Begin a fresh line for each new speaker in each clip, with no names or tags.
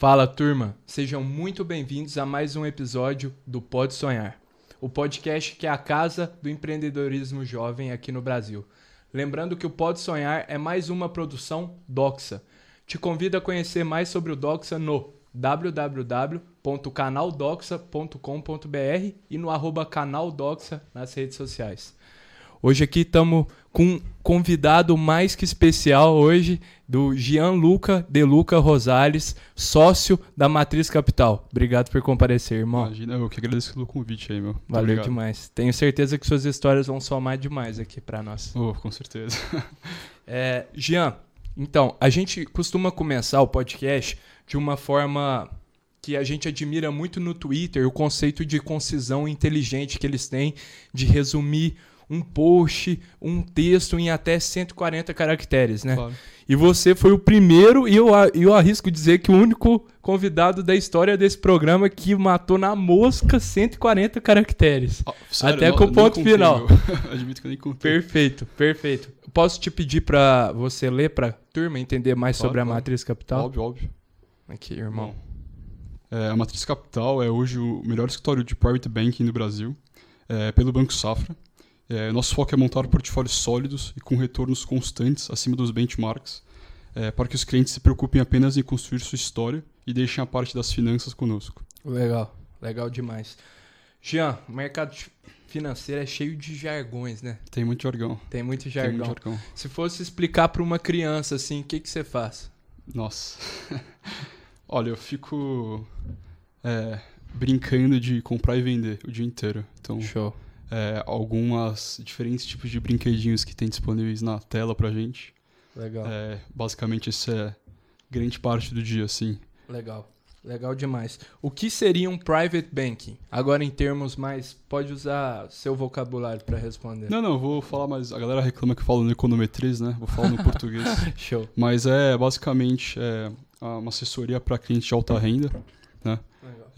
Fala turma, sejam muito bem-vindos a mais um episódio do Pode Sonhar, o podcast que é a casa do empreendedorismo jovem aqui no Brasil. Lembrando que o Pode Sonhar é mais uma produção Doxa. Te convido a conhecer mais sobre o Doxa no www.canaldoxa.com.br e no arroba canaldoxa nas redes sociais. Hoje aqui estamos com um convidado mais que especial hoje, do Gianluca De Luca Rosales, sócio da Matriz Capital. Obrigado por comparecer, irmão.
Imagina, eu que agradeço pelo convite aí, meu. Muito
Valeu
obrigado.
demais. Tenho certeza que suas histórias vão somar demais aqui para nós.
Oh, com certeza.
É, Jean, então, a gente costuma começar o podcast de uma forma que a gente admira muito no Twitter, o conceito de concisão inteligente que eles têm de resumir um post, um texto em até 140 caracteres, né?
Claro.
E você foi o primeiro, e eu, eu arrisco dizer que o único convidado da história desse programa que matou na mosca 140 caracteres.
Ah, sério,
Até
não-
com o ponto final.
Admito que eu nem contei.
Perfeito, perfeito. Posso te pedir pra você ler pra turma entender mais
Claro,
sobre a
claro.
matriz capital?
Óbvio, óbvio.
Aqui, irmão.
É, a Matriz Capital é hoje o melhor escritório de private banking no Brasil, é, pelo Banco Safra. É, nosso foco é montar portfólios sólidos e com retornos constantes acima dos benchmarks, é, para que os clientes se preocupem apenas em construir sua história e deixem a parte das finanças conosco.
Legal, legal demais. Jean, o mercado fi- financeiro é cheio de jargões, né?
Tem muito jargão.
Tem muito
Tem
jargão.
muito jargão.
Se fosse explicar pra uma criança assim, o que, que você faz?
Nossa. Olha, eu fico é, brincando de comprar e vender o dia inteiro. Então,
Show.
É, algumas diferentes tipos de brinquedinhos que tem disponíveis na tela pra gente.
Legal,
É, basicamente, isso é grande parte do dia, assim.
legal. Legal demais. O que seria um private banking? Agora em termos mais, pode usar seu vocabulário pra responder.
Não, não, vou falar mais. A galera reclama que eu falo no econometriz, né? Vou falar no português.
Show.
Mas é basicamente é, uma assessoria para clientes de alta renda.
Legal.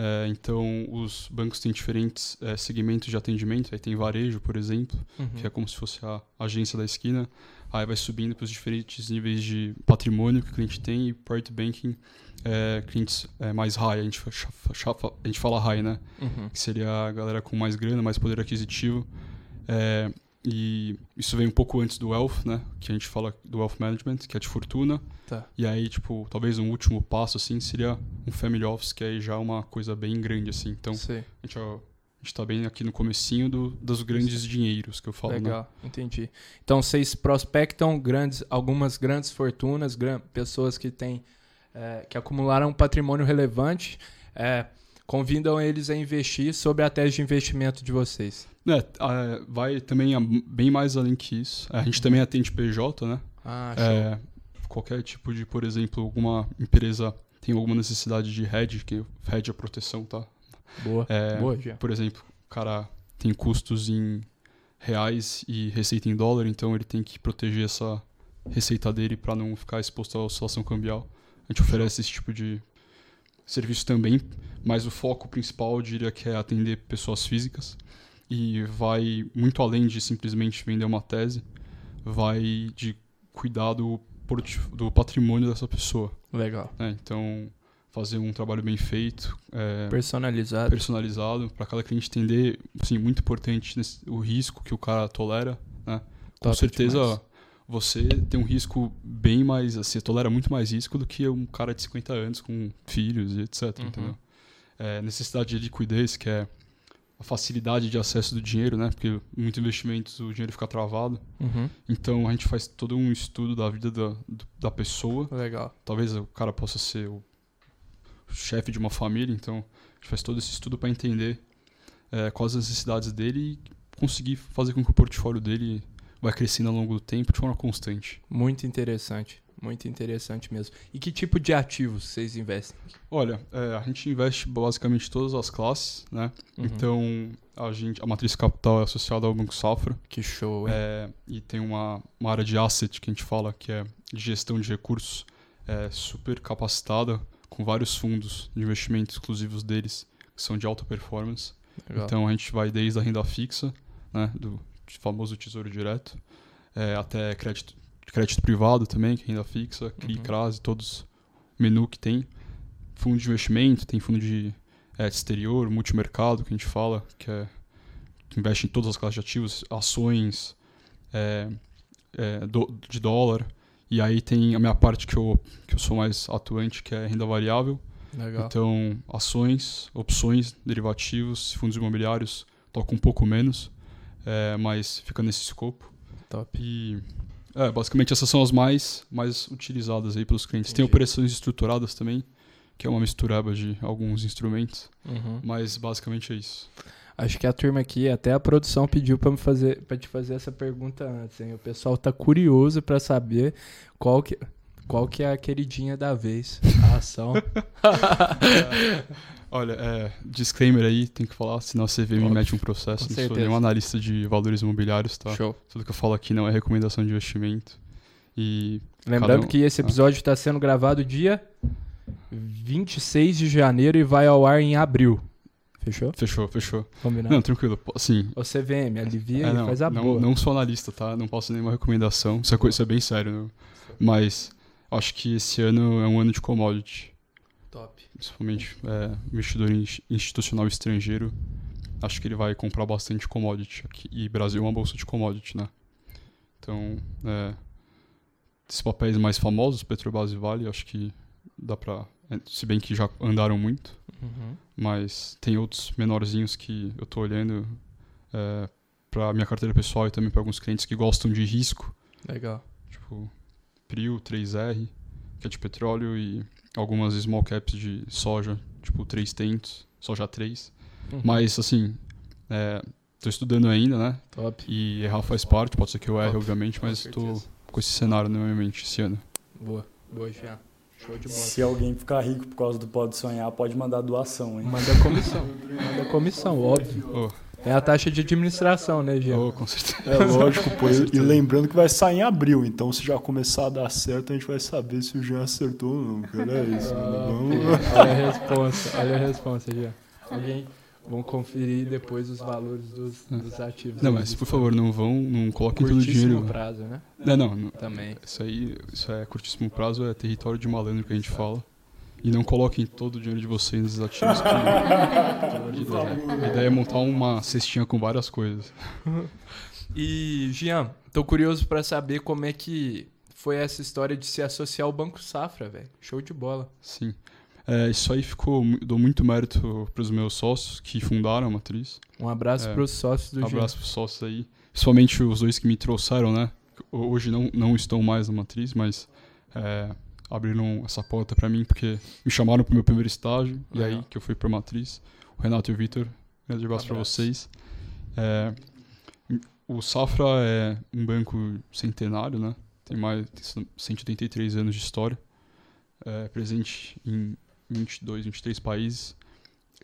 É, então, os bancos têm diferentes é, segmentos de atendimento. Aí tem varejo, por exemplo.
Uhum.
que é como se fosse a agência da esquina. Aí vai subindo para os diferentes níveis de patrimônio que o cliente tem e private banking, é, clientes é, mais high, a gente, a gente fala high, né?
Uhum.
Que seria a galera com mais grana, mais poder aquisitivo. É, e isso vem um pouco antes do wealth, né? Que a gente fala do wealth management, que é de fortuna.
Tá.
E aí, tipo, talvez um último passo, assim, seria um family office, que aí já é uma coisa bem grande, assim. Então,
Sei.
a gente, ó, a gente tá bem aqui no comecinho do, dos grandes dinheiros que eu falo, né?
Legal, entendi. Então vocês prospectam grandes, algumas grandes fortunas, gran- pessoas que têm, é, que acumularam um patrimônio relevante, é, convidam eles a investir sobre a tese de investimento de vocês.
É, ah, vai também a- bem mais além que isso. A gente também atende PJ, né?
Ah.
É, qualquer tipo de, por exemplo, alguma empresa tem alguma necessidade de hedge, que hedge é proteção, tá?
boa,
É,
boa, já.
Por exemplo, o cara tem custos em reais e receita em dólar, então ele tem que proteger essa receita dele para não ficar exposto à oscilação cambial. A gente oferece esse tipo de serviço também, mas o foco principal eu diria que é atender pessoas físicas e vai muito além de simplesmente vender uma tese, vai de cuidar do, do patrimônio dessa pessoa.
Legal.
né? Então, fazer um trabalho bem feito, é,
Personalizado.
personalizado para cada cliente entender, assim, muito importante nesse- o risco que o cara tolera, né? Com
Top
certeza
demais.
você tem um risco bem mais, assim, tolera muito mais risco do que um cara de 50 anos com filhos e etc,
Uhum.
entendeu? É, necessidade de liquidez, que é a facilidade de acesso do dinheiro, né? Porque muitos investimentos o dinheiro fica travado.
Uhum.
Então a gente faz todo um estudo da vida da, da pessoa
Legal.
talvez o cara possa ser o chefe de uma família, então a gente faz todo esse estudo para entender é, quais as necessidades dele e conseguir fazer com que o portfólio dele vai crescendo ao longo do tempo de forma constante.
Muito interessante. Muito interessante mesmo. E que tipo de ativos vocês investem?
Olha, é, a gente investe basicamente todas as classes, né?
Uhum.
Então a gente, a matriz capital é associada ao Banco Safra
Que show, hein?
é, e tem uma, uma área de asset que a gente fala que é de gestão de recursos é, super capacitada com vários fundos de investimento exclusivos deles que são de alta performance.
Legal.
Então a gente vai desde a renda fixa, né, do famoso tesouro direto, é, até crédito, crédito privado também, que é renda fixa, CRI,
Uhum.
CRAS, todos menu que tem. fundo de investimento, tem fundo de é, exterior, multimercado, que a gente fala, que, é, que investe em todas as classes de ativos, ações é, é, do, de dólar. E aí tem a minha parte que eu, que eu sou mais atuante, que é renda variável.
Legal.
Então, ações, opções, derivativos, fundos imobiliários, toco um pouco menos, é, mas fica nesse escopo.
Top.
E é, basicamente essas são as mais, mais utilizadas aí pelos clientes. Tem
Entendi.
operações estruturadas também, que é uma mistureba de alguns instrumentos,
Uhum.
mas basicamente é isso.
Acho que a turma aqui, até a produção pediu pra me fazer, para te fazer essa pergunta antes, hein? O pessoal tá curioso pra saber qual que, qual que é a queridinha da vez, a ação.
Olha, é, disclaimer aí, tem que falar, senão a CV me mete um processo. Não sou nenhum analista de valores imobiliários, tá?
Show.
Tudo que eu falo aqui não é recomendação de investimento. E
Lembrando
um-
que esse episódio está sendo gravado dia 26 de janeiro e vai ao ar em abril. Fechou?
fechou, fechou.
Combinado?
Não, tranquilo. Assim,
O CVM, alivia
É,
e
não,
faz a
não,
boa.
não sou analista, tá? Não posso nenhuma recomendação. Isso é, coi- isso é bem sério, né? Mas acho que esse ano é um ano de commodity.
Top.
Principalmente é, investidor in- institucional estrangeiro. Acho que ele vai comprar bastante commodity aqui. E Brasil é uma bolsa de commodity, né? Então, é, esses papéis mais famosos, Petrobras e Vale, acho que dá pra... é, Se bem que já andaram muito.
Uhum.
Mas tem outros menorzinhos que eu tô olhando é, para minha carteira pessoal e também para alguns clientes que gostam de risco,
Legal.
tipo Prio, 3R, que é de petróleo, e algumas small caps de soja, tipo 3 tentos, soja 3.
Uhum.
Mas assim, é, tô estudando ainda, né?
Top.
E errar faz parte, pode ser que eu erre, obviamente, mas tô
certeza.
com esse cenário na minha mente esse ano.
Boa. Boa, Jean. Show de bola.
Se alguém ficar rico por causa do Pode Sonhar, pode mandar doação, hein?
Manda comissão. Manda comissão, óbvio.
Oh,
É a taxa de administração, né, Jean?
oh, com certeza.
É lógico, pô. E lembrando que vai sair em abril, então se já começar a dar certo, a gente vai saber se o Jean acertou ou não. Cara, é isso. mano.
Ah,
Vamos-
filho, olha a resposta, olha a resposta, Jean. Alguém vão conferir depois os valores dos, dos ativos.
Não, mas por favor, não vão, não coloquem todo o
curtíssimo
dinheiro.
prazo, né?
Não, não, não.
Também.
Isso aí, isso é curtíssimo prazo, é território de malandro que a gente fala. E não coloquem todo o dinheiro de vocês nesses ativos que. de né? A ideia é montar uma cestinha com várias coisas.
E, Jean, tô curioso pra saber como é que foi essa história de se associar ao Banco Safra, velho. Show de bola.
Sim. É, isso aí ficou. Dou muito mérito pros meus sócios que fundaram a matriz.
Um abraço
É.
pros sócios do
Um abraço pros sócios aí. Principalmente os dois que me trouxeram, né? Hoje não, não estão mais na matriz, mas é, abriram essa porta pra mim porque me chamaram pro meu primeiro estágio. E aí que eu fui pra matriz. Renato e o Vitor, grande abraço pra
Abraço.
vocês. É, o Safra é um banco centenário, né? Tem mais tem 183 anos de história. É presente em 22, 23 países.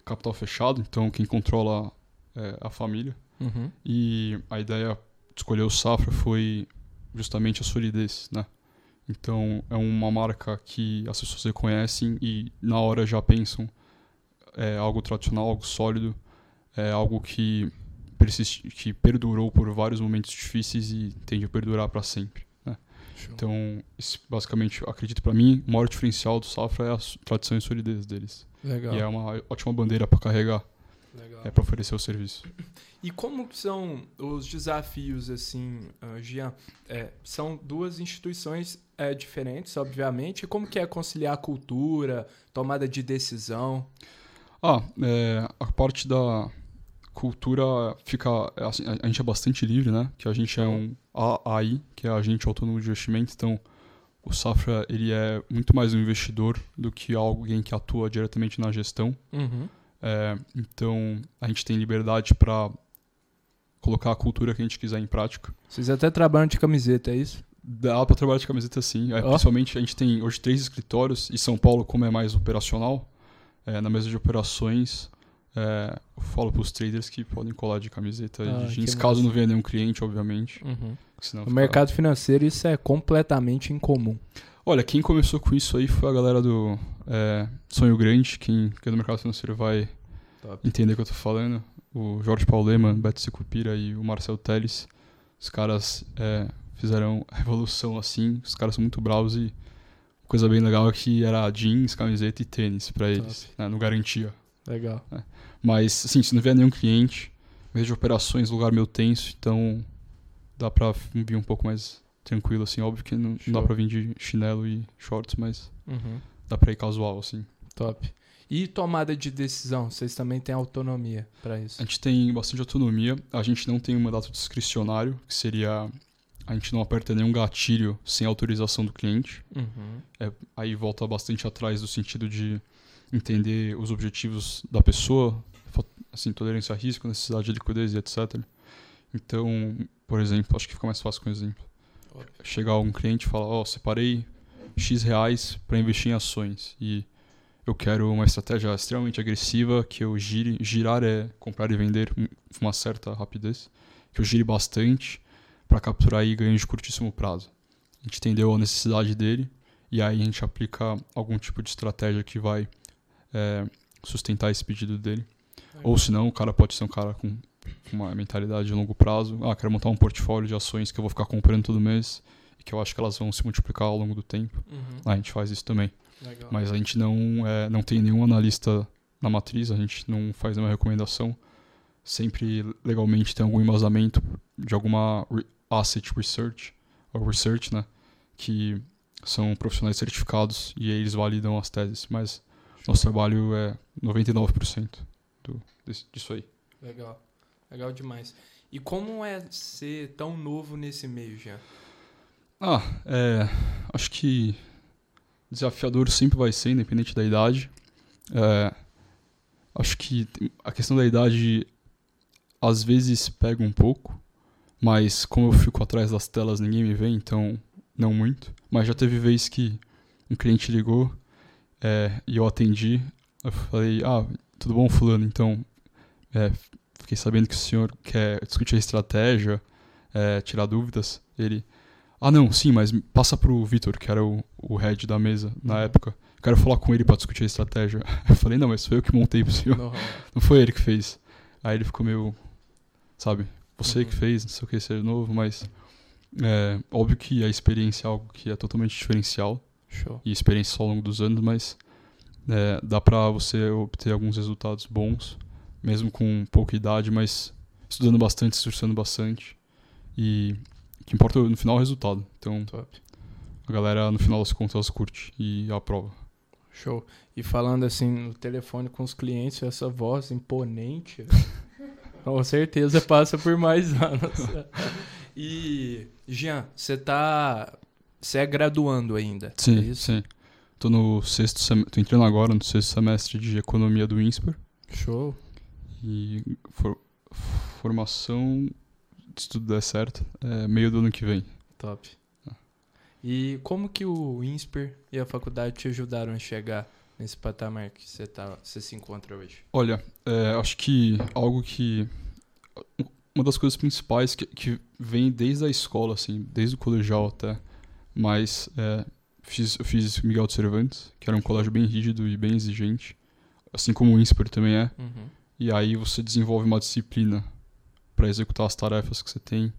Capital fechado, então quem controla é a família.
Uhum.
E a ideia de escolher o Safra foi justamente a solidez, né? Então é uma marca que as pessoas reconhecem e na hora já pensam é algo tradicional, algo sólido, é algo que persiste, que perdurou por vários momentos difíceis e tende a perdurar para sempre. Né? Então, esse, basicamente, acredito para mim, o maior diferencial do Safra é a tradição e solidez deles.
Legal.
E é uma ótima bandeira para carregar,
Legal.
é para oferecer o serviço.
E como são os desafios, assim, ah, Jean? É, são duas instituições é, diferentes, obviamente. E como que é conciliar a cultura, tomada de decisão?
Ah, é, a parte da cultura fica. é assim, a, a gente é bastante livre, né? Que a gente é um AI, que é agente autônomo de investimento, então o Safra ele é muito mais um investidor do que alguém que atua diretamente na gestão.
Uhum.
É, então a gente tem liberdade para colocar a cultura que a gente quiser em prática.
Vocês até trabalham de camiseta, é isso?
Dá para trabalhar de camiseta sim. É,
Ó.
Principalmente a gente tem hoje três escritórios e São Paulo, como é mais operacional, é, na mesa de operações, é, eu falo para os traders que podem colar de camiseta
Ah,
de jeans, caso não venha nenhum cliente, obviamente.
Uhum.
senão
No
fica-
mercado financeiro isso é completamente incomum.
Olha, quem começou com isso aí foi a galera do é, Sonho Grande, quem, quem é do mercado financeiro vai
Top.
entender o que eu tô falando. O Jorge Paulema, Beto Secupira e o Marcel Teles. Os caras é, fizeram a revolução assim. Os caras são muito bravos e coisa bem legal é que era jeans, camiseta e tênis pra eles, né, no garantia.
Legal.
Mas, assim, se não vier nenhum cliente, de operações, lugar meio tenso, então dá pra vir um pouco mais tranquilo, assim. Óbvio que não, não dá pra vir de chinelo e shorts, mas
Uhum.
dá pra ir casual, assim.
Top. E tomada de decisão? Vocês também têm autonomia pra isso?
A gente tem bastante autonomia, a gente não tem um mandato discricionário, que seria... A gente não aperta nenhum gatilho sem autorização do cliente.
Uhum.
É, aí volta bastante atrás do sentido de entender os objetivos da pessoa, assim, tolerância a risco, necessidade de liquidez e etc. Então, por exemplo, acho que fica mais fácil com um exemplo.
Óbvio.
Chegar um cliente e falar, ó, separei X reais para investir em ações e eu quero uma estratégia extremamente agressiva, que eu gire, girar é comprar e vender com uma certa rapidez, que eu gire bastante para capturar aí ganhos de curtíssimo prazo. A gente entendeu a necessidade dele e aí a gente aplica algum tipo de estratégia que vai é, sustentar esse pedido dele. Ou se não, o cara pode ser um cara com uma mentalidade de longo prazo. Ah, quero montar um portfólio de ações que eu vou ficar comprando todo mês e que eu acho que elas vão se multiplicar ao longo do tempo.
Uhum.
Ah, a gente faz isso também.
Legal.
Mas a gente não, é, não tem nenhum analista na matriz, a gente não faz nenhuma recomendação. Sempre legalmente tem algum embasamento de alguma asset research, ou research, né? Que são profissionais certificados e eles validam as teses. Mas nosso trabalho é 99% do, disso aí.
Legal. Legal demais. E como é ser tão novo nesse meio, Jean?
Ah, é, acho que desafiador sempre vai ser, independente da idade. É, acho que a questão da idade às vezes pega um pouco, mas como eu fico atrás das telas ninguém me vê, então não muito. Mas já teve vez que um cliente ligou é, e eu atendi. Eu falei, ah, tudo bom, fulano? Então, é, fiquei sabendo que o senhor quer discutir a estratégia, é, tirar dúvidas. Ele, ah, não, sim, mas passa pro Vitor, que era o, o head da mesa na época. Eu quero falar com ele pra discutir a estratégia. Eu falei, não, mas foi eu que montei pro senhor.
Não,
Não foi ele que fez. Aí ele ficou meio, sabe, você
Uhum.
que fez, não sei o que, ser novo, mas é óbvio que a experiência é algo que é totalmente diferencial
Show.
e experiência só ao longo dos anos, mas é, dá pra você obter alguns resultados bons, mesmo com pouca idade, mas estudando bastante, se esforçando bastante e o que importa no final é o resultado. Então
Top.
a galera no final das contas curte e aprova.
Show. E falando assim no telefone com os clientes, essa voz imponente, com certeza passa por mais anos. E, Jean, você tá. Você é graduando ainda. é
Sim,
isso?
sim. Tô no sexto sem... tô entrando agora no sexto semestre de economia do INSPER
Show.
e for- formação, se tudo der certo, é meio do ano que vem.
Top. E como que o INSPER e a faculdade te ajudaram a chegar nesse patamar que você tá, você se encontra hoje?
Olha, é, acho que algo que. Uma das coisas principais que, que vem desde a escola, assim, desde o colegial até, mas é, fiz, eu fiz Miguel de Cervantes, que era um colégio bem rígido e bem exigente, assim como o INSPER também é.
Uhum.
E aí você desenvolve uma disciplina para executar as tarefas que você tem.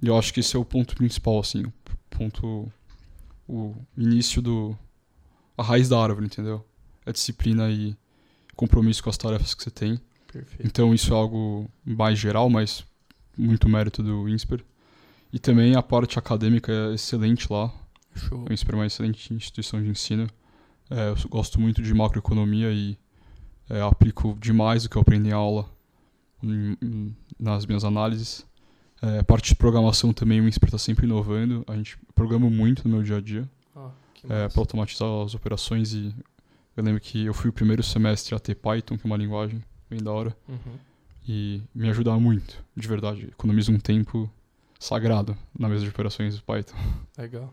E eu acho que esse é o ponto principal, assim, o ponto, o início do, a raiz da árvore, entendeu? É disciplina e compromisso com as tarefas que você tem.
Perfeito.
Então isso é algo mais geral, mas muito mérito do INSPER. E também a parte acadêmica é excelente lá.
Show.
O INSPER é uma excelente instituição de ensino. É, eu gosto muito de macroeconomia e é, aplico demais o que eu aprendi em aula em- em- nas minhas análises. É, a parte de programação também, o INSPER está sempre inovando. A gente programa muito no meu dia a dia é, para automatizar as operações e eu lembro que eu fui o primeiro semestre a ter Python, que é uma linguagem bem da hora,
Uhum.
e me ajuda muito, de verdade. Economiza um tempo sagrado na mesa de operações do Python.
Legal.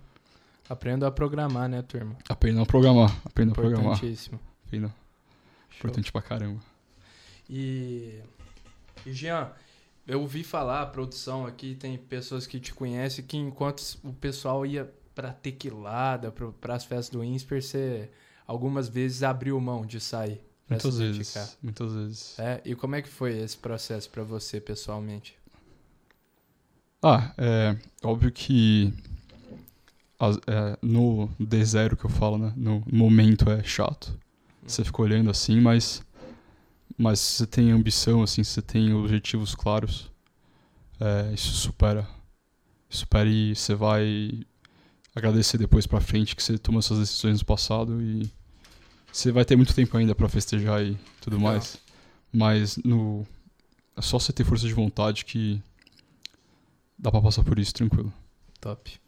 Aprenda a programar, né, turma?
Aprenda a programar, aprenda a programar.
Importantíssimo.
Aprenda. Importante pra caramba.
E, e Jean, eu ouvi falar, a produção aqui, tem pessoas que te conhecem, que enquanto o pessoal ia pra tequilada, pra, pras festas do INSPER, você algumas vezes abriu mão de sair.
Muitas vezes.
dedicar.
Muitas vezes.
É, e como é que foi esse processo pra você, pessoalmente?
Ah, é óbvio que é, no D0 que eu falo, né? No momento é chato. Você fica olhando assim, mas. Mas se você tem ambição, assim, se você tem objetivos claros, é, isso supera. Supera e você vai agradecer depois pra frente que você tomou essas decisões no passado e você vai ter muito tempo ainda pra festejar e tudo
Legal.
mais. Mas no é só você ter força de vontade que dá pra passar por isso tranquilo.
Top.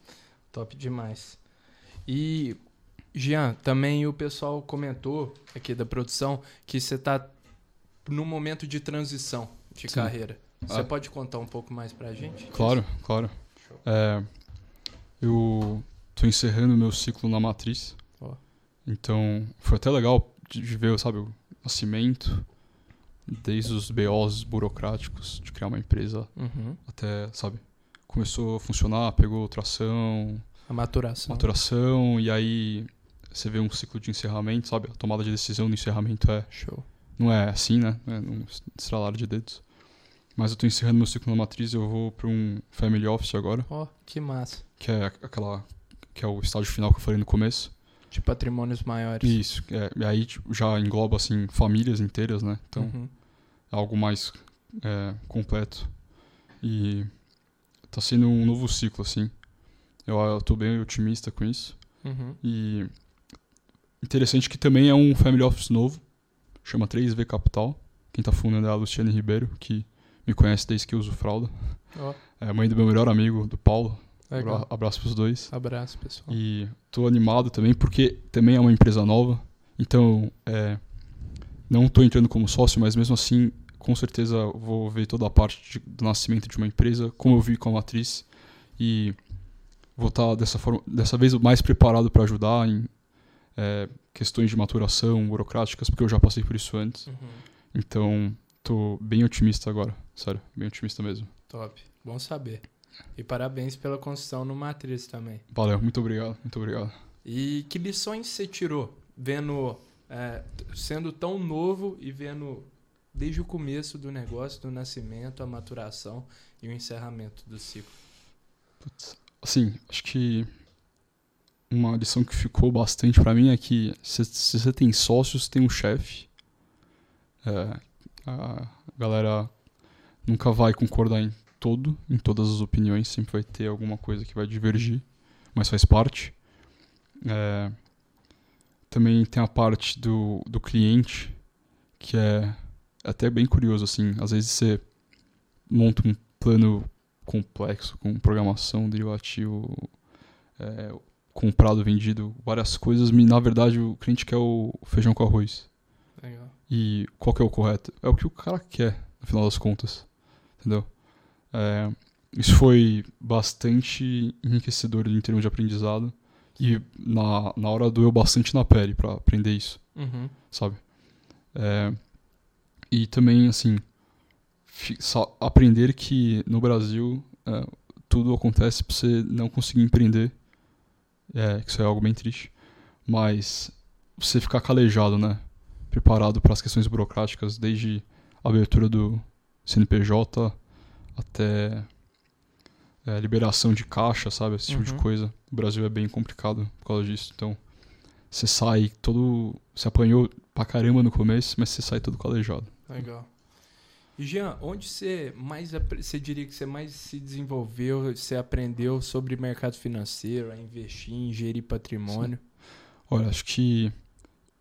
Top demais. E, Jean, também o pessoal comentou aqui da produção que você tá num momento de transição de
Sim.
carreira. Você
Ah.
pode contar um pouco mais pra gente?
Claro, claro. É, eu tô encerrando meu ciclo na matriz.
Ó.
Então, foi até legal de ver, sabe, o nascimento, desde os BOs burocráticos de criar uma empresa
Uhum.
até, sabe, começou a funcionar, pegou tração,
A maturação.
maturação, e aí você vê um ciclo de encerramento, sabe? A tomada de decisão do encerramento é
Show.
não é assim, né? Não é num estralar de dedos. Mas eu tô encerrando meu ciclo na matriz eu vou para um family office agora,
Ó, que massa.
que é aquela que é o estágio final que eu falei no começo.
De patrimônios maiores.
Isso, é, e aí tipo, já engloba assim famílias inteiras, né? Então
Uhum.
é algo mais é, completo. E tá sendo um novo ciclo assim. Eu, eu tô bem otimista com isso.
Uhum.
E interessante que também é um family office novo, chama 3V Capital. Quem tá fundando é a Luciane Ribeiro, que me conhece desde que eu uso fralda.
Ó,
É mãe do meu melhor amigo, do Paulo.
Legal.
Abra- Abraço pros dois.
Abraço, pessoal.
E tô animado também, porque também é uma empresa nova. Então, é, não tô entrando como sócio, mas mesmo assim, com certeza vou ver toda a parte de- do nascimento de uma empresa, como eu vi com a matriz. E vou estar dessa, forma, dessa vez mais preparado para ajudar em é, questões de maturação burocráticas, porque eu já passei por isso antes.
Uhum.
Então, tô bem otimista agora. Sério, bem otimista mesmo.
Top. Bom saber. E parabéns pela construção no Matriz também.
Valeu, muito obrigado, muito obrigado.
E que lições você tirou vendo, é, sendo tão novo e vendo desde o começo do negócio, do nascimento, a maturação e o encerramento do ciclo?
Putz, assim, acho que uma lição que ficou bastante pra mim é que se, se você tem sócios, tem um chefe. É, a galera nunca vai concordar em todo, em todas as opiniões, sempre vai ter alguma coisa que vai divergir, mas faz parte. É, também tem a parte do, do cliente, que é até bem curioso, assim, às vezes você monta um plano complexo com programação, derivativo, é, comprado, vendido, várias coisas, e na verdade o cliente quer o feijão com arroz.
Legal.
E qual que é o correto? É o que o cara quer, no final das contas. Entendeu? É, isso foi bastante enriquecedor em termos de aprendizado. E na, na hora doeu bastante na pele pra aprender isso
Uhum.
sabe? É, e também, assim, aprender que no Brasil é, tudo acontece pra você não conseguir empreender, é, que isso é algo bem triste, mas você ficar calejado, né? Preparado para as questões burocráticas, desde a abertura do CNPJ até é, liberação de caixa, sabe? Esse tipo de
Uhum.
coisa. O Brasil é bem complicado por causa disso, então você sai todo. Você apanhou pra caramba no começo, mas você sai todo calejado.
Legal. E Jean, onde você mais você diria que você mais se desenvolveu, você aprendeu sobre mercado financeiro, a investir, em gerir patrimônio?
Olha, acho que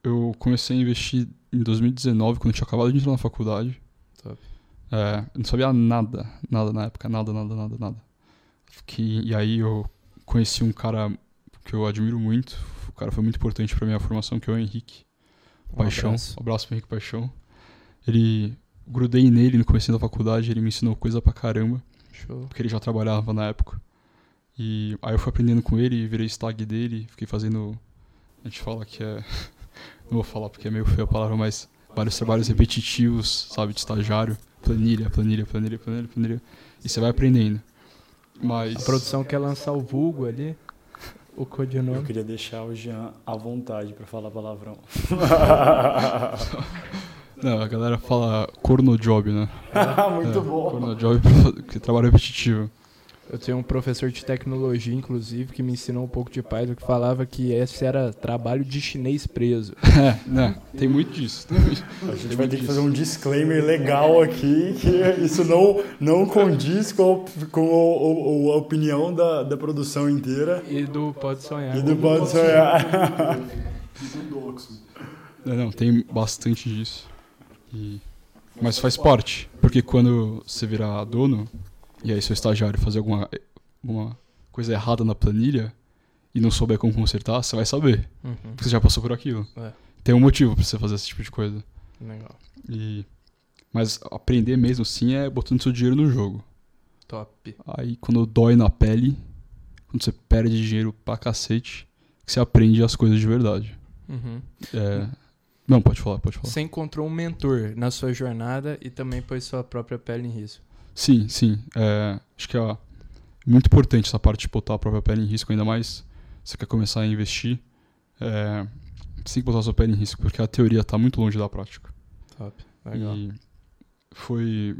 eu comecei a investir em 2019, quando eu tinha acabado de entrar na faculdade.
Top.
É, eu não sabia nada, nada na época, nada, nada, nada, nada. Fiquei, e aí eu conheci um cara que eu admiro muito, o cara foi muito importante pra minha formação, que é o Henrique
Um
Paixão.
abraço.
Um abraço pro Henrique Paixão. Ele, grudei nele no começo da faculdade, ele me ensinou coisa pra caramba.
Show.
porque ele já trabalhava na época. E aí eu fui aprendendo com ele, virei stag dele, fiquei fazendo. A gente fala que é. Não vou falar porque é meio feia a palavra, mas vários trabalhos repetitivos, sabe, de estagiário. Planilha, planilha, planilha, planilha, planilha. E você vai aprendendo. Mas.
A produção quer lançar o vulgo ali, o
Eu
codinome.
queria deixar o Jean à vontade pra falar palavrão.
Não, a galera fala corno job, né?
Muito
É,
bom.
Corno job que é trabalho repetitivo.
Eu tenho um professor de tecnologia, inclusive, que me ensinou um pouco de Python, que falava que esse era trabalho de chinês preso.
É, né? Tem muito disso. Tem muito,
A gente vai ter que fazer um disclaimer legal aqui, que isso não, não condiz com, a- com o- o- a opinião da, da produção inteira
E do Pode Sonhar.
e do Pode Sonhar.
É, não, tem bastante disso. E- Mas faz parte. Porque quando você virar dono, e aí seu estagiário fazer alguma, alguma coisa errada na planilha e não souber como consertar, você vai saber.
Uhum,
Porque você já passou por aquilo.
É.
Tem um motivo pra você fazer esse tipo de coisa.
legal.
E... Mas aprender mesmo sim é botando seu dinheiro no jogo.
Top.
Aí quando dói na pele, quando você perde dinheiro pra cacete, que você aprende as coisas de verdade.
Uhum.
É... Não, pode falar, pode falar.
Você encontrou um mentor na sua jornada e também pôs sua própria pele em risco.
Sim, sim. É, acho que é muito importante essa parte de botar a própria pele em risco, ainda mais se você quer começar a investir. É, você tem que botar a sua pele em risco, porque a teoria está muito longe da prática.
Top. Legal.
E foi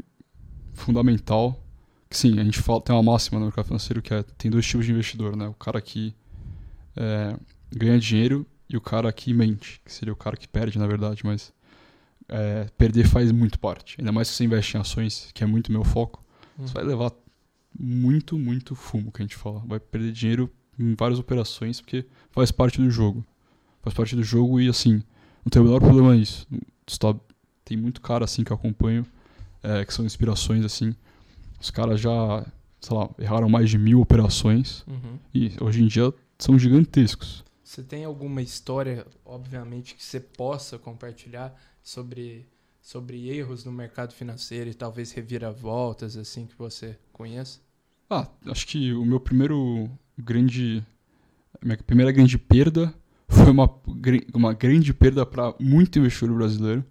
fundamental. Que, sim, a gente fala, tem uma máxima no mercado financeiro que é tem dois tipos de investidor, né? O cara que é, ganha dinheiro e o cara que mente, que seria o cara que perde, na verdade, mas é, perder faz muito parte. Ainda mais se você investe em ações, que é muito meu foco,
Hum.
você vai levar muito, muito fumo, que a gente fala. Vai perder dinheiro em várias operações, porque faz parte do jogo. Faz parte do jogo e, assim, não tem o menor problema nisso. Isso tá- tem muito cara, assim, que eu acompanho, é, que são inspirações, assim. Os caras já, sei lá, erraram mais de mil operações
Uhum.
e hoje em dia são gigantescos.
Você tem alguma história, obviamente, que você possa compartilhar sobre, sobre erros no mercado financeiro e talvez reviravoltas, assim, que você conheça?
Ah, acho que o meu primeiro grande. Minha primeira grande perda foi uma, uma grande perda para muito investidor brasileiro.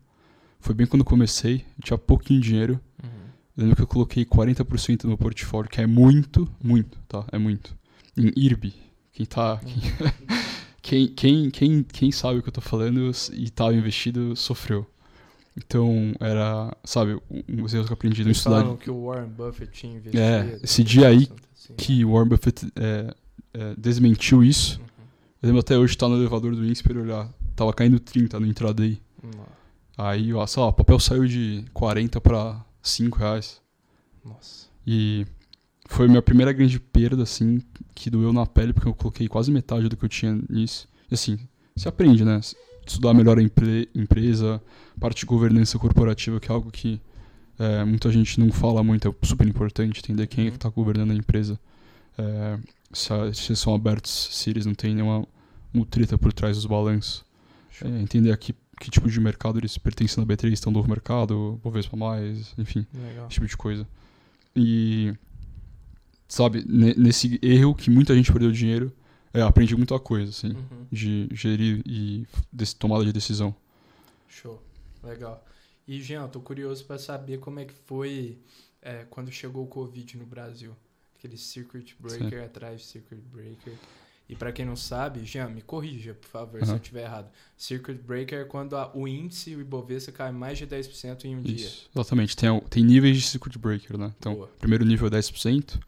Foi bem quando comecei, eu tinha pouquinho dinheiro.
Uhum.
Lembro que eu coloquei 40% no meu portfólio, que é muito, muito, tá? É muito. Em IRB. Quem tá. Quem, quem, quem, quem sabe o que eu tô falando e tava investido sofreu. Então, era, sabe, um- os erros que eu aprendi no estudar
falaram que o Warren Buffett tinha investido.
É, esse dia aí
assim.
que o Warren Buffett é, é, desmentiu isso.
Uhum.
Eu lembro até hoje estar no elevador do Insper olhar. Tava caindo 30 no intraday. Aí, ó, sei lá, o papel saiu de 40 para 5 reais.
Nossa.
E foi a minha primeira grande perda, assim, que doeu na pele, porque eu coloquei quase metade do que eu tinha nisso. E assim, você aprende, né? Estudar melhor a empre- empresa, parte de governança corporativa, que é algo que é, muita gente não fala muito, é super importante entender quem é que está governando a empresa. É, se, a- se eles são abertos, se eles não têm nenhuma mutreta por trás dos balanços. É, entender a que, que tipo de mercado eles pertencem na B3, estão no novo mercado, Bovespa+, mais, enfim
Legal.
esse tipo de coisa. E, sabe, ne- nesse erro que muita gente perdeu dinheiro, é, aprendi muita coisa, assim,
Uhum.
de gerir e tomada de decisão.
Show. Legal. E, Jean, tô curioso para saber como é que foi é, quando chegou o Covid no Brasil. Aquele circuit breaker atrás de circuit breaker. E para quem não sabe, Jean, me corrija, por favor, se
Aham.
eu estiver errado. Circuit breaker é quando a- o índice, o Ibovespa, cai mais de 10% em um dia.
Isso, exatamente. Tem, tem níveis de circuit breaker, né? Então,
Boa.
primeiro nível é 10%,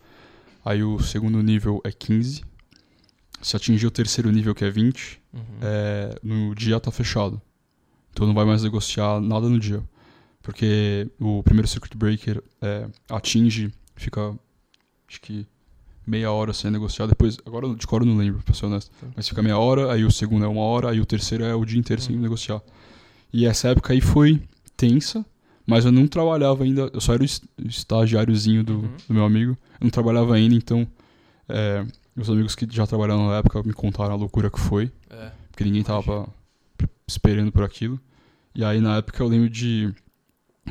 aí o segundo nível é 15%, se atingir o terceiro nível, que é 20%,
Uhum.
é, no dia tá fechado. Então não vai mais negociar nada no dia. Porque o primeiro circuit breaker é, atinge, fica acho que meia hora sem negociar. Depois, agora de cor eu não lembro, pra ser honesto.
Tá.
Mas fica meia hora, aí o segundo é uma hora, aí o terceiro é o dia inteiro sem
Uhum.
negociar. E essa época aí foi tensa, mas eu não trabalhava ainda, eu só era o es- o estagiáriozinho do,
Uhum.
do meu amigo. Eu não trabalhava ainda, então é, meus amigos que já trabalharam na época me contaram a loucura que foi
É.
porque ninguém tava pre- esperando por aquilo. E aí na época eu lembro de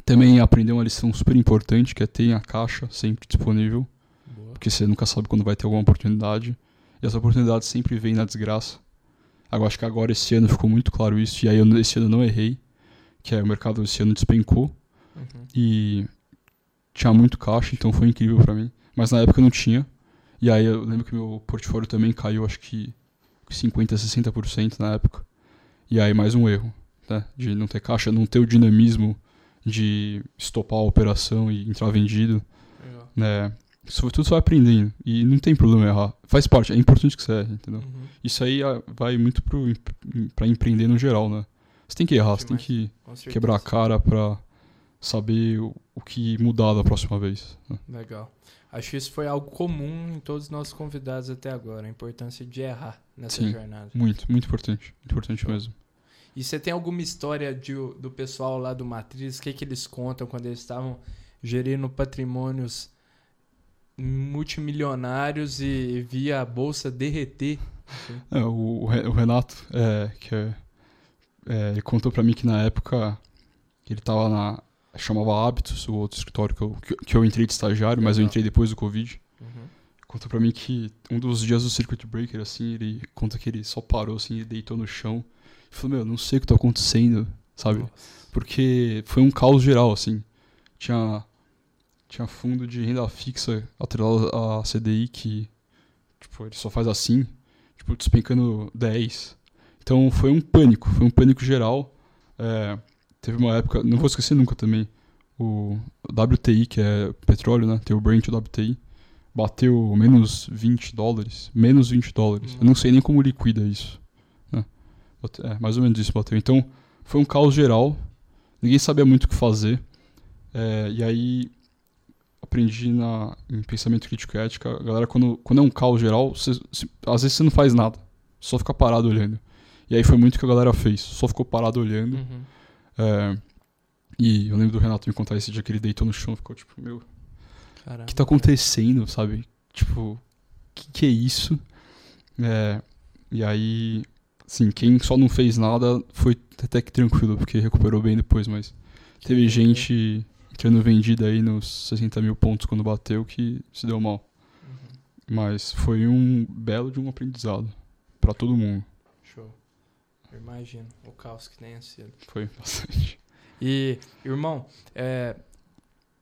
também aprender uma lição super importante, que é ter a caixa sempre disponível,
Boa.
porque você nunca sabe quando vai ter alguma oportunidade. E essa oportunidade sempre vem na desgraça. Agora acho que agora esse ano ficou muito claro isso, e aí eu, esse ano eu não errei, que é o mercado esse ano despencou
Uhum.
e tinha muito caixa, então foi incrível pra mim. Mas na época eu não tinha. E aí eu lembro que meu portfólio também caiu, acho que 50, 60% na época. E aí mais um erro, né? De não ter caixa, não ter o dinamismo de estopar a operação e entrar vendido,
Legal.
né? Isso tudo vai aprendendo. E não tem problema errar. Faz parte, é importante que você erre, entendeu?
Uhum.
Isso aí ah, vai muito pro, pra empreender no geral, né? Você tem que errar, você tem
Demais.
que quebrar a cara pra saber o, que mudar da próxima vez. né?
Legal. Acho que isso foi algo comum em todos os nossos convidados até agora, a importância de errar nessa
Sim.
jornada.
Muito, muito importante. Muito importante mesmo.
E você tem alguma história de, do pessoal lá do Matriz? O que, que eles contam quando eles estavam gerindo patrimônios multimilionários e via a bolsa derreter?
É, o, o Re- o Renato, é, que é, é, ele contou pra mim que na época ele tava na. Chamava Hábitos, o outro escritório que eu, que, que eu entrei de estagiário, mas eu entrei depois do Covid.
Uhum.
Contou pra mim que um dos dias do Circuit Breaker, assim, ele conta que ele só parou, assim, e deitou no chão. E falou, meu, não sei o que tá acontecendo, sabe?
Nossa.
Porque foi um caos geral, assim. Tinha, tinha fundo de renda fixa atrelado à CDI que, tipo, ele só faz assim, tipo, despencando 10. Então foi um pânico, foi um pânico geral. É, teve uma época, não vou esquecer nunca também, o WTI, que é petróleo, né? Tem o Brent o WTI. Bateu menos 20 dólares. Menos 20 dólares. Eu não sei nem como liquida isso. né? É, mais ou menos isso bateu. Então, foi um caos geral. Ninguém sabia muito o que fazer. É, e aí, aprendi na, em pensamento crítico e ética. Galera, quando, quando é um caos geral, você- se- às vezes você não faz nada. Só fica parado olhando. E aí foi muito o que a galera fez. Só ficou parado olhando.
Uhum.
É, e eu lembro do Renato me contar esse dia que ele deitou no chão. Ficou tipo, meu, o que tá acontecendo, sabe? Tipo, o que, que é isso? É, e aí, assim, quem só não fez nada foi até que tranquilo, porque recuperou bem depois, mas teve
Que
gente entrando vendida aí nos 60 mil pontos quando bateu que se deu mal.
Uhum.
Mas foi um belo de um aprendizado pra todo mundo.
Eu imagino o caos que tenha sido.
Foi bastante.
E, irmão, é,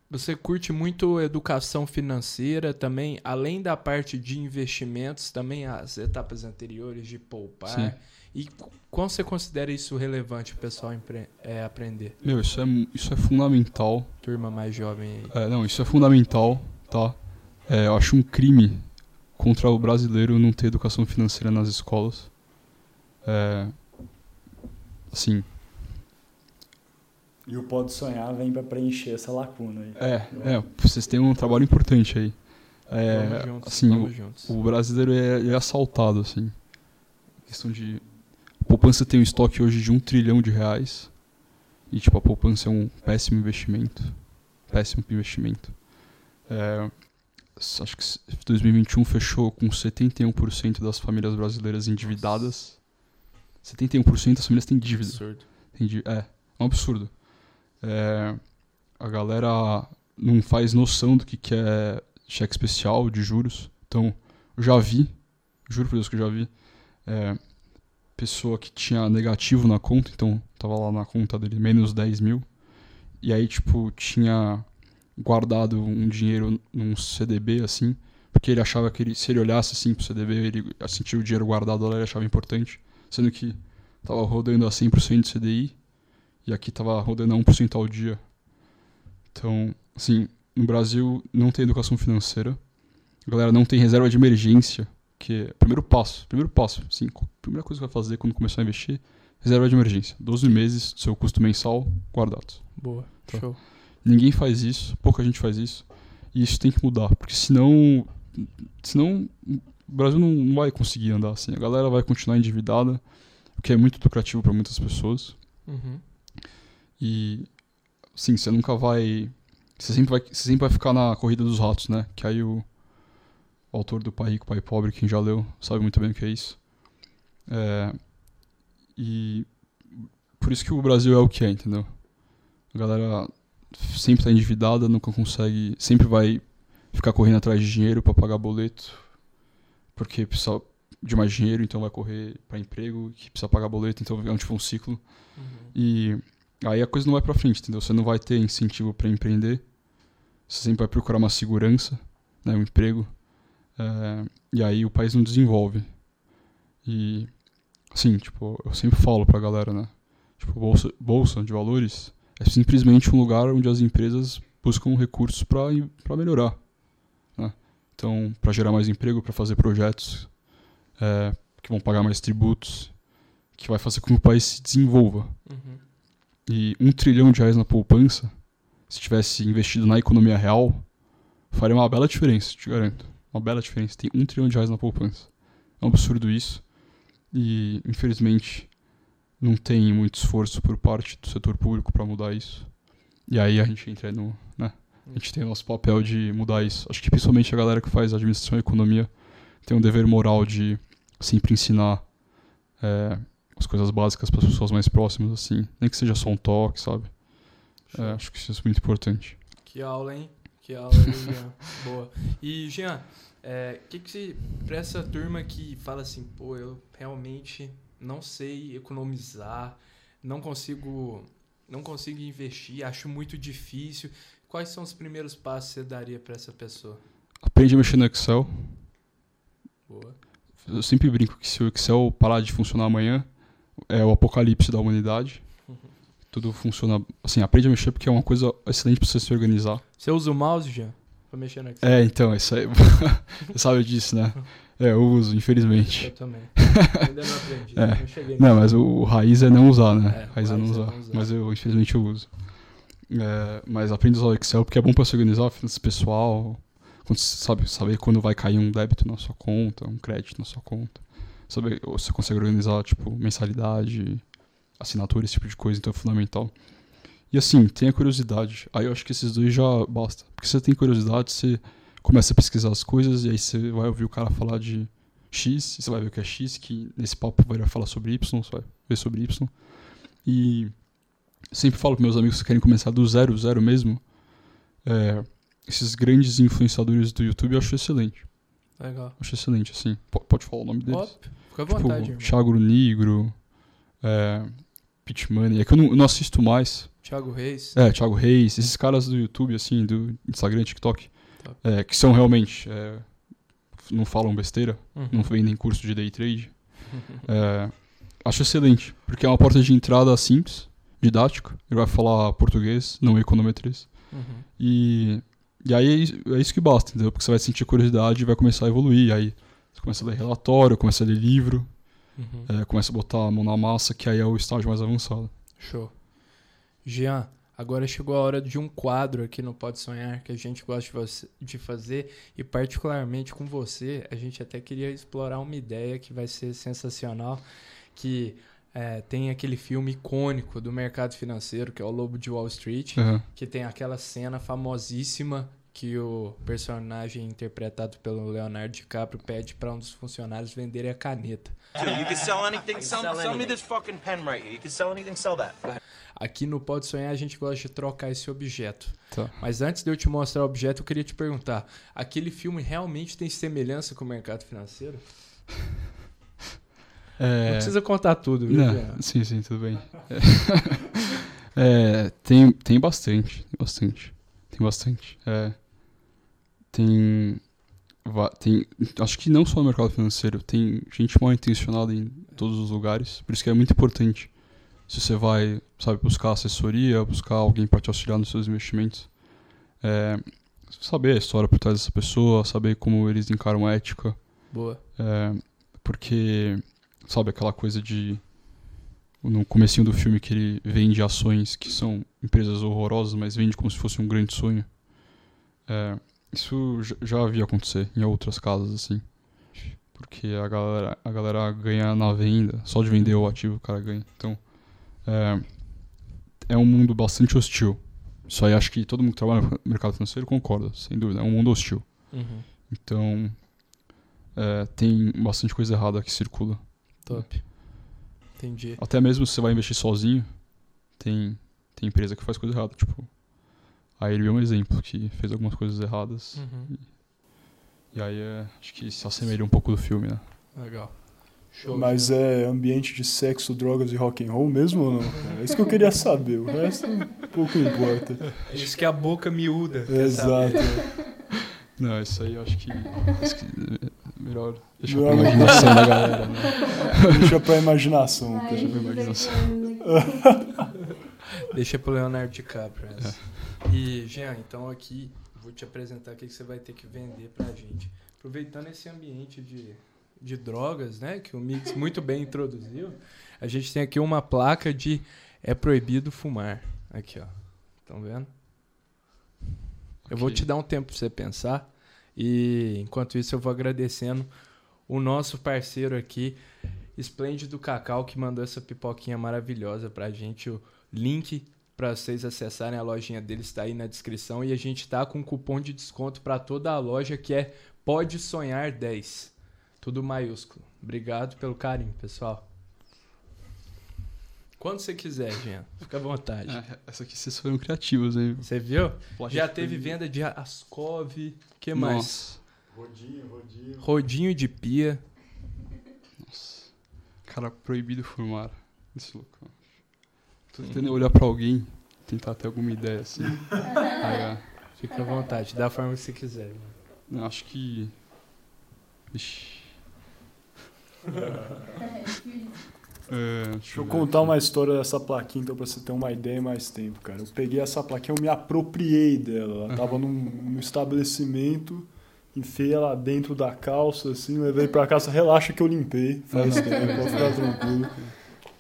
você curte muito educação financeira também, além da parte de investimentos, também as etapas anteriores de poupar.
Sim.
E como você considera isso relevante o pessoal é, aprender?
Meu, isso é, isso é fundamental.
Turma mais jovem aí.
É, não, isso é fundamental, tá? É, eu acho um crime contra o brasileiro não ter educação financeira nas escolas. É, assim,
E o Pode Sonhar vem pra preencher essa lacuna aí.
é, é, vocês têm um trabalho importante aí.
vamos
É,
juntos,
assim,
vamos
o,
juntos.
o brasileiro é, é assaltado, assim. Questão de. A poupança tem um estoque hoje de um trilhão de reais. E, tipo, a poupança é um péssimo investimento. Péssimo investimento. É, acho que s- 2021 fechou com 71% das famílias brasileiras endividadas. 71% das famílias têm dívida.
Absurdo.
Entendi. É, é um absurdo. É, a galera não faz noção do que, que é cheque especial de juros. Então, eu já vi, juro por Deus que eu já vi, é, pessoa que tinha negativo na conta, então tava lá na conta dele menos 10 mil, e aí, tipo, tinha guardado um dinheiro num CDB, assim, porque ele achava que ele, se ele olhasse assim pro CDB, ele sentia o dinheiro guardado lá, ele achava importante, sendo que tava rodando a 100% de CDI, e aqui tava rodando a 1% ao dia. Então, assim, no Brasil não tem educação financeira. A galera não tem reserva de emergência, que é o primeiro passo. Primeiro passo, assim, a primeira coisa que vai fazer quando começar a investir, reserva de emergência. 12 meses do seu custo mensal guardados.
Boa.
Tá.
Show.
Ninguém faz isso, pouca gente faz isso. E isso tem que mudar, porque senão, senão o Brasil não, vai conseguir andar assim. A galera vai continuar endividada, o que é muito lucrativo para muitas pessoas.
Uhum.
E sim, você nunca vai. Você sempre vai, você sempre vai ficar na corrida dos ratos, né? Que aí o, o autor do Pai Rico, Pai Pobre, quem já leu, sabe muito bem o que é isso. É, e por isso que o Brasil é o que é, entendeu? A galera sempre está endividada, nunca consegue. Sempre vai ficar correndo atrás de dinheiro para pagar boleto, porque precisa de mais dinheiro, então vai correr para emprego, que precisa pagar boleto, então é um tipo um ciclo.
Uhum.
E aí a coisa não vai pra frente, entendeu? Você não vai ter incentivo pra empreender. Você sempre vai procurar uma segurança, né, um emprego. É, e aí o país não desenvolve. E assim, tipo, eu sempre falo pra galera, né? Tipo, bolsa, bolsa de valores é simplesmente um lugar onde as empresas buscam recursos para melhorar? Então, para gerar mais emprego, para fazer projetos é, que vão pagar mais tributos, que vai fazer com que o país se desenvolva.
Uhum.
E um trilhão de reais na poupança, se tivesse investido na economia real, faria uma bela diferença, te garanto. Uma bela diferença. Tem um trilhão de reais na poupança. É um absurdo isso. E, infelizmente, não tem muito esforço por parte do setor público para mudar isso. E aí a gente entra no. Né? A gente tem o nosso papel de mudar isso. Acho que principalmente a galera que faz administração e economia tem um dever moral de sempre ensinar é, as coisas básicas para as pessoas mais próximas, assim. Nem que seja só um toque, sabe? É, acho que isso é muito importante.
Que aula, hein? Que aula, hein, Jean? Boa. E, Jean, é, que que você, pra essa turma que fala assim, pô, eu realmente não sei economizar, não consigo, não consigo investir, acho muito difícil. Quais são os primeiros passos que você daria para essa pessoa?
Aprende a mexer no Excel.
Boa.
Eu sempre brinco que se o Excel parar de funcionar amanhã, é o apocalipse da humanidade. Tudo funciona. Assim, aprende a mexer porque é uma coisa excelente pra você se organizar.
Você usa o mouse, Jean? Pra mexer no Excel?
É, então, isso aí. você sabe disso, né? É, eu uso, infelizmente.
Eu também. Ainda não aprendi.
É.
Não cheguei
Não, mas o, o raiz é não usar, né?
É,
raiz é não
raiz é
usar.
não usar.
Mas eu, infelizmente, eu uso. É, mas aprende a usar o Excel porque é bom pra se organizar, finanças pessoal. Quando, sabe, saber quando vai cair um débito na sua conta, um crédito na sua conta. Saber, você consegue organizar, tipo, mensalidade, assinatura, esse tipo de coisa, então é fundamental. E assim, tenha curiosidade. Aí eu acho que esses dois já basta. Porque você tem curiosidade, você começa a pesquisar as coisas e aí você vai ouvir o cara falar de X, e você vai ver o que é X, que nesse papo vai falar sobre Y, você vai ver sobre Y. E sempre falo para meus amigos que querem começar do zero, zero mesmo. é, esses grandes influenciadores do YouTube eu acho excelente.
Legal.
Acho excelente, assim. P- pode falar o nome deles?
Fica à
Tipo,
vontade, irmão.
Thiago Negro, é, Pit Money. É que eu não, eu não assisto mais.
Thiago Reis.
É, Thiago Reis, esses caras do YouTube, assim, do Instagram, TikTok, é, que são realmente. é, não falam besteira,
Uhum.
não vendem curso de day trade. É, acho excelente, porque é uma porta de entrada simples, didática. Ele vai falar português, não econometriz.
Uhum.
E, e aí é é isso que basta, entendeu? Porque você vai sentir curiosidade e vai começar a evoluir. Aí você começa a ler relatório, começa a ler livro,
Uhum.
é, começa a botar a mão na massa, que aí é o estágio mais avançado.
Show. Jean, agora chegou a hora de um quadro aqui no Pode Sonhar que a gente gosta de fazer e particularmente com você, a gente até queria explorar uma ideia que vai ser sensacional, que é, tem aquele filme icônico do mercado financeiro, que é o Lobo de Wall Street,
Aham.
que tem aquela cena famosíssima que o personagem interpretado pelo Leonardo DiCaprio pede para um dos funcionários venderem a caneta.
Dude, you can sell anything. Sell,
sell
sell me
anything.
this fucking pen right here. You can sell anything. Sell that.
Aqui no Pode Sonhar a gente gosta de trocar esse objeto.
Tá.
Mas antes de eu te mostrar o objeto, eu queria te perguntar: aquele filme realmente tem semelhança com o mercado financeiro?
É,
Não precisa contar tudo, viu?
Não, sim, sim, tudo bem. É, tem, tem bastante, tem bastante. Tem bastante. É, tem, tem. Acho que não só no mercado financeiro, tem gente mal intencionada em todos os lugares. Por isso que é muito importante. Se você vai, sabe, buscar assessoria, buscar alguém para te auxiliar nos seus investimentos, é, saber a história por trás dessa pessoa, saber como eles encaram a ética.
Boa.
É, porque, sabe, aquela coisa de. No comecinho do filme que ele vende ações que são empresas horrorosas, mas vende como se fosse um grande sonho. É, isso já- havia acontecer em outras casas, assim. Porque a galera, a galera ganha na venda, só de vender o ativo o cara ganha. Então, é, é um mundo bastante hostil. Isso aí acho que todo mundo que trabalha no mercado financeiro concorda, sem dúvida. É um mundo hostil.
Uhum.
Então, é, tem bastante coisa errada que circula.
Top. Entendi.
Até mesmo se você vai investir sozinho, tem, tem empresa que faz coisa errada. Tipo, a Airbnb é um exemplo que fez algumas coisas erradas.
Uhum.
E aí é, acho que se assemelha um pouco do filme, né?
Legal. Show.
Mas é ambiente de sexo, drogas e rock and roll mesmo ou não? É isso que eu queria saber. O resto pouco importa.
É isso que a boca miúda. saber.
Exato.
Não, isso aí eu acho que. acho que melhor deixar
Melhor
pra
não
imaginação da galera, né?
Deixa pra imaginação.
Ai.
Deixa ver imaginação.
Deixa pro Leonardo DiCaprio. essa.
É.
E, Jean, então aqui vou te apresentar o que você vai ter que vender pra gente. Aproveitando esse ambiente de, de drogas, né, que o Mix muito bem introduziu, a gente tem aqui uma placa de é proibido fumar. Aqui, ó. Estão vendo? Eu vou te dar um tempo pra você pensar. E enquanto isso eu vou agradecendo o nosso parceiro aqui, Esplêndido Cacau, que mandou essa pipoquinha maravilhosa pra gente. O link para vocês acessarem a lojinha dele está aí na descrição. E a gente tá com um cupom de desconto para toda a loja que é Pode Sonhar 10. Tudo maiúsculo. Obrigado pelo carinho, pessoal. Quando você quiser, Jean. Fica à vontade.
É, essa aqui vocês foram criativos, hein?
Você viu?
Pode
Já teve venda de Ascov. que mais?
Nossa,
Rodinho, rodinho.
Rodinho de pia.
nossa. Cara, proibido fumar nesse local. Tô tentando olhar pra alguém, tentar ter alguma ideia assim. Aí, ó.
Fica à vontade, da forma que você quiser. mano.
Não, acho que. Ixi. É,
Deixa eu contar
aqui.
uma história dessa plaquinha, então, pra você ter uma ideia mais tempo, cara. Eu peguei essa plaquinha, eu me apropriei dela. Ela tava num, num estabelecimento, enfiei ela dentro da calça, assim, levei pra casa, relaxa que eu limpei, faz tempo, pode ficar tranquilo.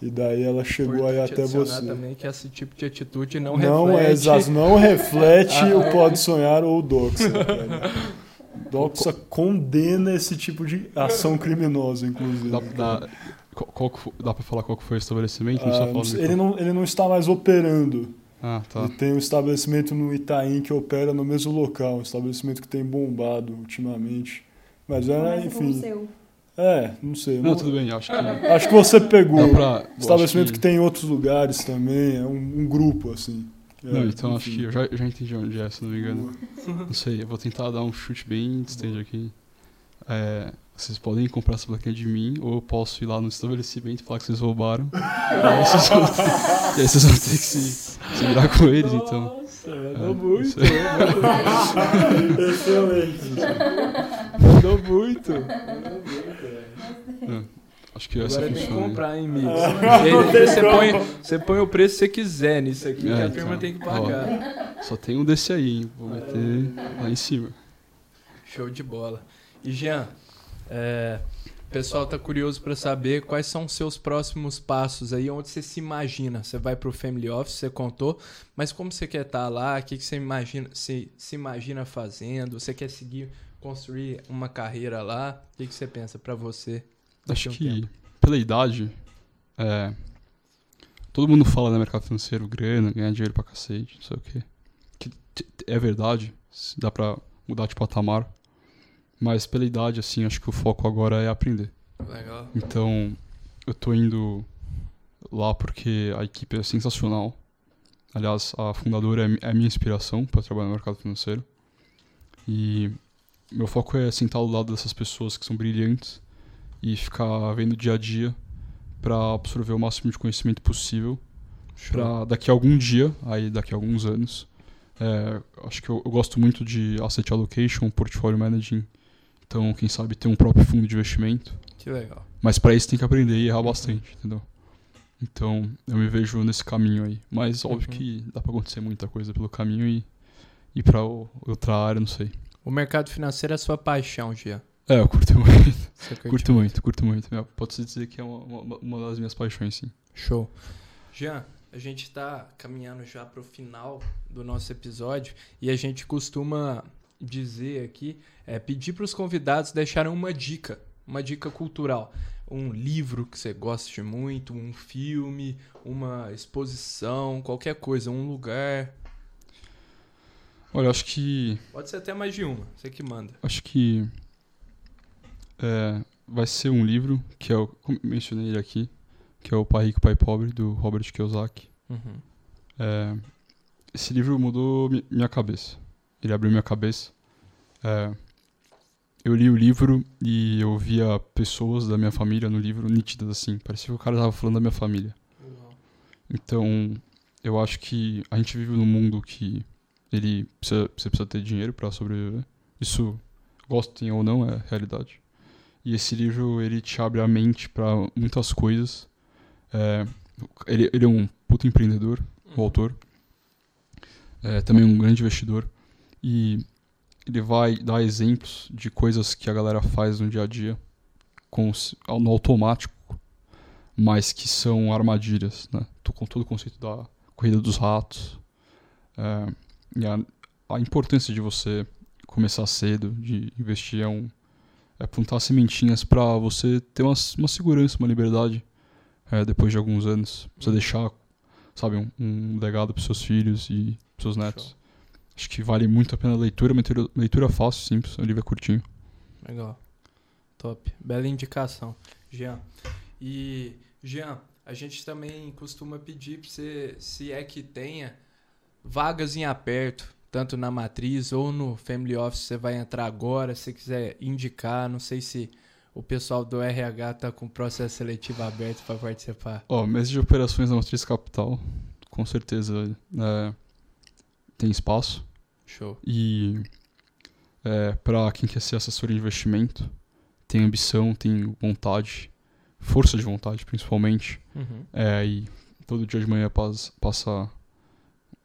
E daí ela chegou aí até você.
também que esse tipo de atitude não,
Não, é
reflete...
exato, não reflete
Ah,
o
é.
Pode Sonhar ou o Doxa. cara. Doxa condena esse tipo de ação criminosa, inclusive.
Dá, dá, qual, qual que dá pra falar qual que foi o estabelecimento? Não
Ah,
só
não ele, não, ele não está mais operando.
Ah, tá.
Ele tem um estabelecimento no Itaim que opera no mesmo local, um estabelecimento que tem bombado ultimamente. Mas era,
Começa como
enfim.
seu.
É, não sei.
Não,
não-
tudo bem, acho que.
Acho que você pegou.
Dá pra.
Estabelecimento
acho
que... tem em outros lugares também, é um, um grupo, assim. É,
Não, então acho
enfim.
que eu já, eu já entendi onde é, se não me engano. Não sei, eu vou tentar dar um chute bem distante aqui. É, vocês podem comprar essa plaquinha de mim, ou eu posso ir lá no estabelecimento e falar que vocês roubaram. e, aí vocês vão, e aí vocês vão ter que se, se virar com eles, então.
Nossa,
É,
mandou muito.
não sei.
Excelente.
Mandou muito.
Acho que essa
Agora tem que
funciona.
comprar, hein, Mix?
Tem
você, põe, você põe o preço que você quiser nisso aqui,
É,
que a
então,
firma tem que
ó.
pagar.
Só tem um desse aí, hein? Vou meter lá em cima.
Show de bola. E Jean, é, o pessoal tá curioso para saber quais são os seus próximos passos aí, onde você se imagina. Você vai pro Family Office, você contou, mas como você quer estar lá? O que, que você imagina, se, se imagina fazendo? Você quer seguir, construir uma carreira lá? O que, que você pensa para você?
Acho
um
que,
tempo?
pela idade, é, todo mundo fala no mercado financeiro, grana, ganhar dinheiro pra cacete, não sei o quê. Que é verdade, se dá pra mudar de patamar. Mas pela idade, assim, acho que o foco agora é aprender.
Legal.
Então, eu tô indo lá porque a equipe é sensacional. Aliás, a fundadora é é minha inspiração para trabalhar no mercado financeiro. E meu foco é sentar ao lado dessas pessoas que são brilhantes e ficar vendo dia a dia para absorver o máximo de conhecimento possível para daqui a algum dia, aí daqui a alguns anos. é, acho que eu, eu gosto muito de asset allocation, portfolio managing. Então, quem sabe ter um próprio fundo de investimento.
Que legal.
Mas pra isso tem que aprender e errar bastante, entendeu? Então, eu me vejo nesse caminho aí. Mas óbvio
Uhum.
que dá pra acontecer muita coisa pelo caminho e ir pra o- outra área, não sei.
O mercado financeiro é a sua paixão, Jean.
É, eu curto muito.
Você curte
curto muito, curto muito. Pode-se dizer que é uma, uma, uma das minhas paixões, sim.
Show. Jean, a gente está caminhando já para o final do nosso episódio e a gente costuma dizer aqui, é, pedir para os convidados deixarem uma dica, uma dica cultural. Um livro que você goste muito, um filme, uma exposição, qualquer coisa, um lugar.
Olha, eu acho que.
Pode ser até mais de uma, você que manda.
Acho que. é, vai ser um livro que eu como mencionei ele aqui, que é o Pai Rico, Pai Pobre, do Robert Kiyosaki.
Uhum.
É, esse livro mudou mi- minha cabeça. Ele abriu minha cabeça. É, eu li o livro e eu via pessoas da minha família no livro nítidas assim. Parecia que o cara tava falando da minha família. Então, eu acho que a gente vive num mundo que ele precisa, você precisa ter dinheiro para sobreviver. Isso, gostem ou não, é realidade. E esse livro, ele te abre a mente para muitas coisas. É, ele, ele é um puto empreendedor, o autor. É, também um grande investidor. E ele vai dar exemplos de coisas que a galera faz no dia a dia com, no automático, mas que são armadilhas, né? Tô com todo o conceito da corrida dos ratos. é, e a, a importância de você começar cedo, de investir é um é plantar sementinhas para você ter uma, uma segurança, uma liberdade é, depois de alguns anos. Você deixar, sabe, um, um legado para seus filhos e seus netos. Acho que vale muito a pena a leitura, leitura, leitura fácil, simples, o livro é curtinho.
Legal. Top. Bela indicação. Jean. E, Jean, a gente também costuma pedir pra você, se é que tenha, vagas em aperto, tanto na matriz ou no Family Office. Você vai entrar agora, se quiser indicar. Não sei se o pessoal do RH tá com o processo seletivo aberto para participar.
Ó, mês de operações na matriz capital, com certeza é, tem espaço.
Show.
E é, para quem quer ser assessor de investimento, tem ambição, tem vontade, força de vontade principalmente.
Uhum.
É, e todo dia de manhã passa, passa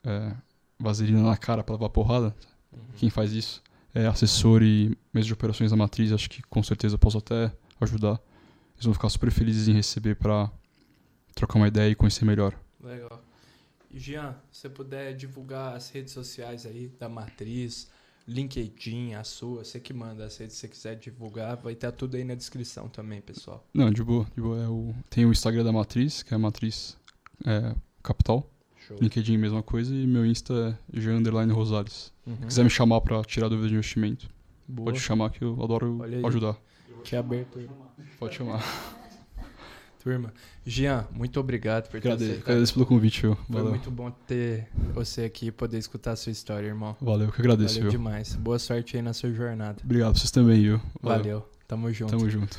é, vaselina na cara pra levar porrada. Quem faz isso é assessor e mês de operações da matriz. Acho que com certeza posso até ajudar. Eles vão ficar super felizes em receber pra trocar uma ideia e conhecer melhor.
Legal. Jean, se você puder divulgar as redes sociais aí da Matriz, LinkedIn, a sua, você que manda as redes, se você quiser divulgar, vai estar tudo aí na descrição também, pessoal.
Não, de boa, de boa. É o, tem o Instagram da Matriz, que é a Matriz é, Capital.
Show.
LinkedIn, mesma coisa. E meu Insta é Jean Underline Rosales.
Uhum.
Se quiser me chamar pra tirar dúvida de investimento,
Boa.
pode chamar que eu adoro ajudar.
Que aberto aí.
Pode chamar.
Turma. Jean, muito obrigado por ter
Agradeço,
aceitado.
agradeço pelo convite, viu?
Foi
Valeu.
muito bom ter você aqui e poder escutar a sua história, irmão.
Valeu, que agradeço,
Valeu
viu?
demais. Boa sorte aí na sua jornada.
Obrigado, vocês também, viu?
Valeu. Tamo junto.
Tamo junto.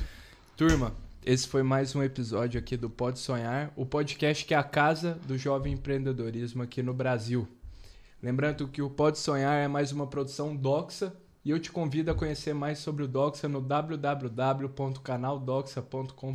Turma, esse foi mais um episódio aqui do Pode Sonhar, o podcast que é a casa do jovem empreendedorismo aqui no Brasil. Lembrando que o Pode Sonhar é mais uma produção Doxa e eu te convido a conhecer mais sobre o Doxa no www.canaldoxa.com.